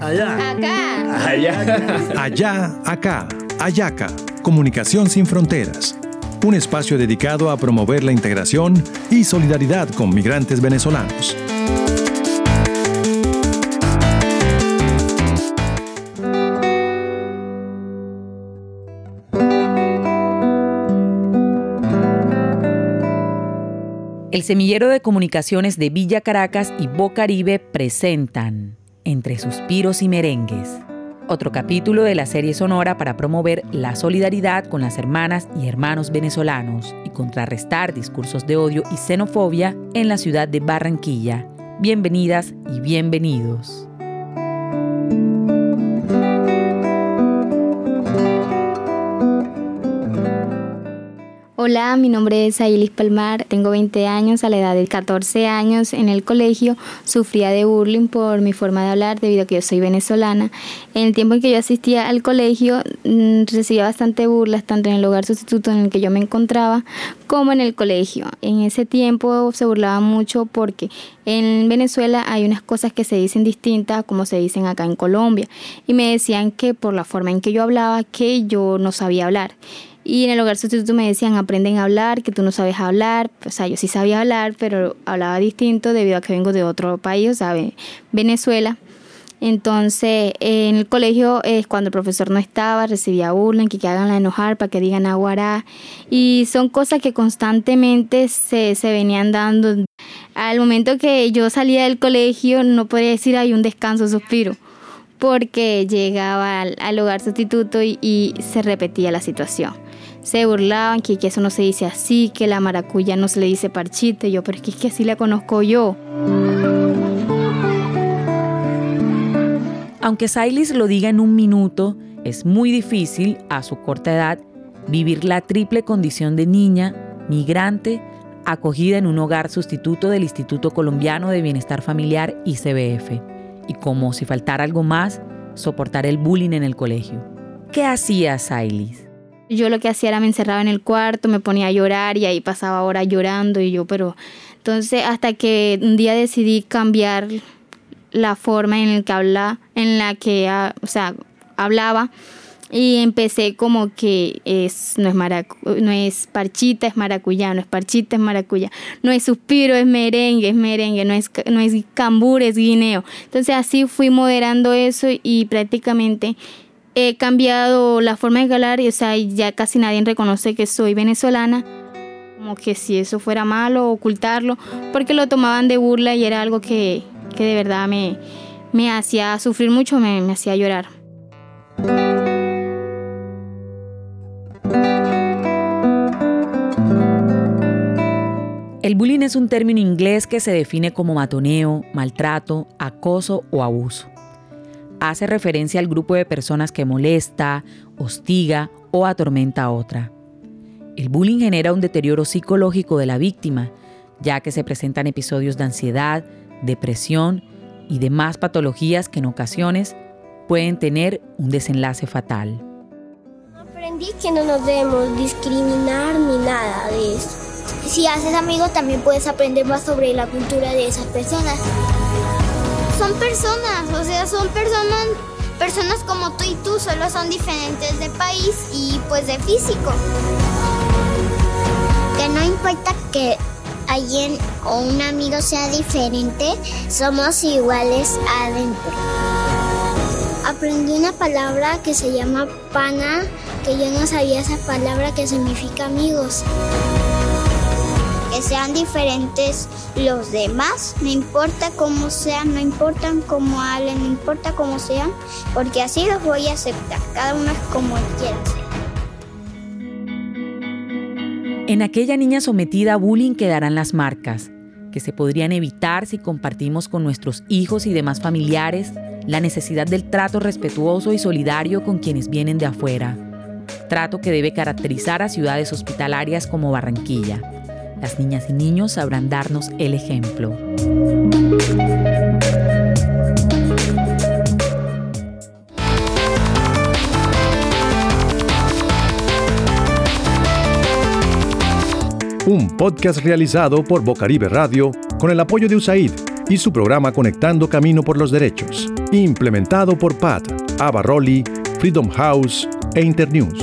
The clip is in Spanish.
Allá. Acá. Allá. Allá, acá, Ayaca, Comunicación sin Fronteras. Un espacio dedicado a promover la integración y solidaridad con migrantes venezolanos. El semillero de comunicaciones de Villa Caracas y Bocaribe presentan Entre suspiros y merengues, otro capítulo de la serie sonora para promover la solidaridad con las hermanas y hermanos venezolanos y contrarrestar discursos de odio y xenofobia en la ciudad de Barranquilla. Bienvenidas y bienvenidos. Hola, mi nombre es Ailis Palmar, tengo 20 años, a la edad de 14 años en el colegio sufría de bullying por mi forma de hablar debido a que yo soy venezolana. En el tiempo en que yo asistía al colegio mm, recibía bastante burlas tanto en el hogar sustituto en el que yo me encontraba como en el colegio. En ese tiempo se burlaba mucho porque en Venezuela hay unas cosas que se dicen distintas como se dicen acá en Colombia y me decían que por la forma en que yo hablaba que yo no sabía hablar. Y en el hogar sustituto me decían, aprenden a hablar, que tú no sabes hablar. O sea, yo sí sabía hablar, pero hablaba distinto debido a que vengo de otro país, o sea, Venezuela. Entonces, en el colegio, es cuando el profesor no estaba, recibía burla, que, que hagan la enojar para que digan aguará. Y son cosas que constantemente se, se venían dando. Al momento que yo salía del colegio, no podía decir hay un descanso, suspiro, porque llegaba al, hogar sustituto y, se repetía la situación se burlaban que, eso no se dice así, que la maracuya no se le dice parchite. Yo, pero es que, es que así la conozco yo. Aunque Sailis lo diga en un minuto, es muy difícil, a su corta edad, vivir la triple condición de niña, migrante, acogida en un hogar sustituto del Instituto Colombiano de Bienestar Familiar ICBF, y como si faltara algo más, soportar el bullying en el colegio. ¿Qué hacía Sailis? Yo lo que hacía era me encerraba en el cuarto, me ponía a llorar y ahí pasaba horas llorando y yo, pero entonces hasta que un día decidí cambiar la forma en la que habla, en la que, ah, o sea, hablaba y empecé como que es no es maracu no es parchita es maracuyá no es parchita es maracuyá no es suspiro es merengue es merengue no es no es cambur es guineo entonces así fui moderando eso y prácticamente he cambiado la forma de hablar y o sea, ya casi nadie reconoce que soy venezolana. Como que si eso fuera malo, ocultarlo, porque lo tomaban de burla y era algo que, que de verdad me, me hacía sufrir mucho, me, me hacía llorar. Bullying es un término inglés que se define como matoneo, maltrato, acoso o abuso hace referencia al grupo de personas que molesta, hostiga o atormenta a otra. El bullying genera un deterioro psicológico de la víctima, ya que se presentan episodios de ansiedad, depresión y demás patologías que en ocasiones pueden tener un desenlace fatal. Aprendí que no nos debemos discriminar ni nada de eso. Si haces amigos también puedes aprender más sobre la cultura de esas personas son personas, o sea, son personas, personas como tú y tú, solo son diferentes de país y pues de físico. Que no importa que alguien o un amigo sea diferente, somos iguales adentro. Aprendí una palabra que se llama pana, que yo no sabía esa palabra que significa amigos que sean diferentes los demás, no importa cómo sean, no importa cómo hablen, no importa cómo sean, porque así los voy a aceptar, cada uno es como él quiera ser. En aquella niña sometida a bullying quedarán las marcas, que se podrían evitar si compartimos con nuestros hijos y demás familiares la necesidad del trato respetuoso y solidario con quienes vienen de afuera, trato que debe caracterizar a ciudades hospitalarias como Barranquilla. Las niñas y niños sabrán darnos el ejemplo. Un podcast realizado por Bocaribe Radio con el apoyo de USAID, y su programa Conectando Camino por los Derechos, implementado por PAD, Abarroli, Freedom House e Internews.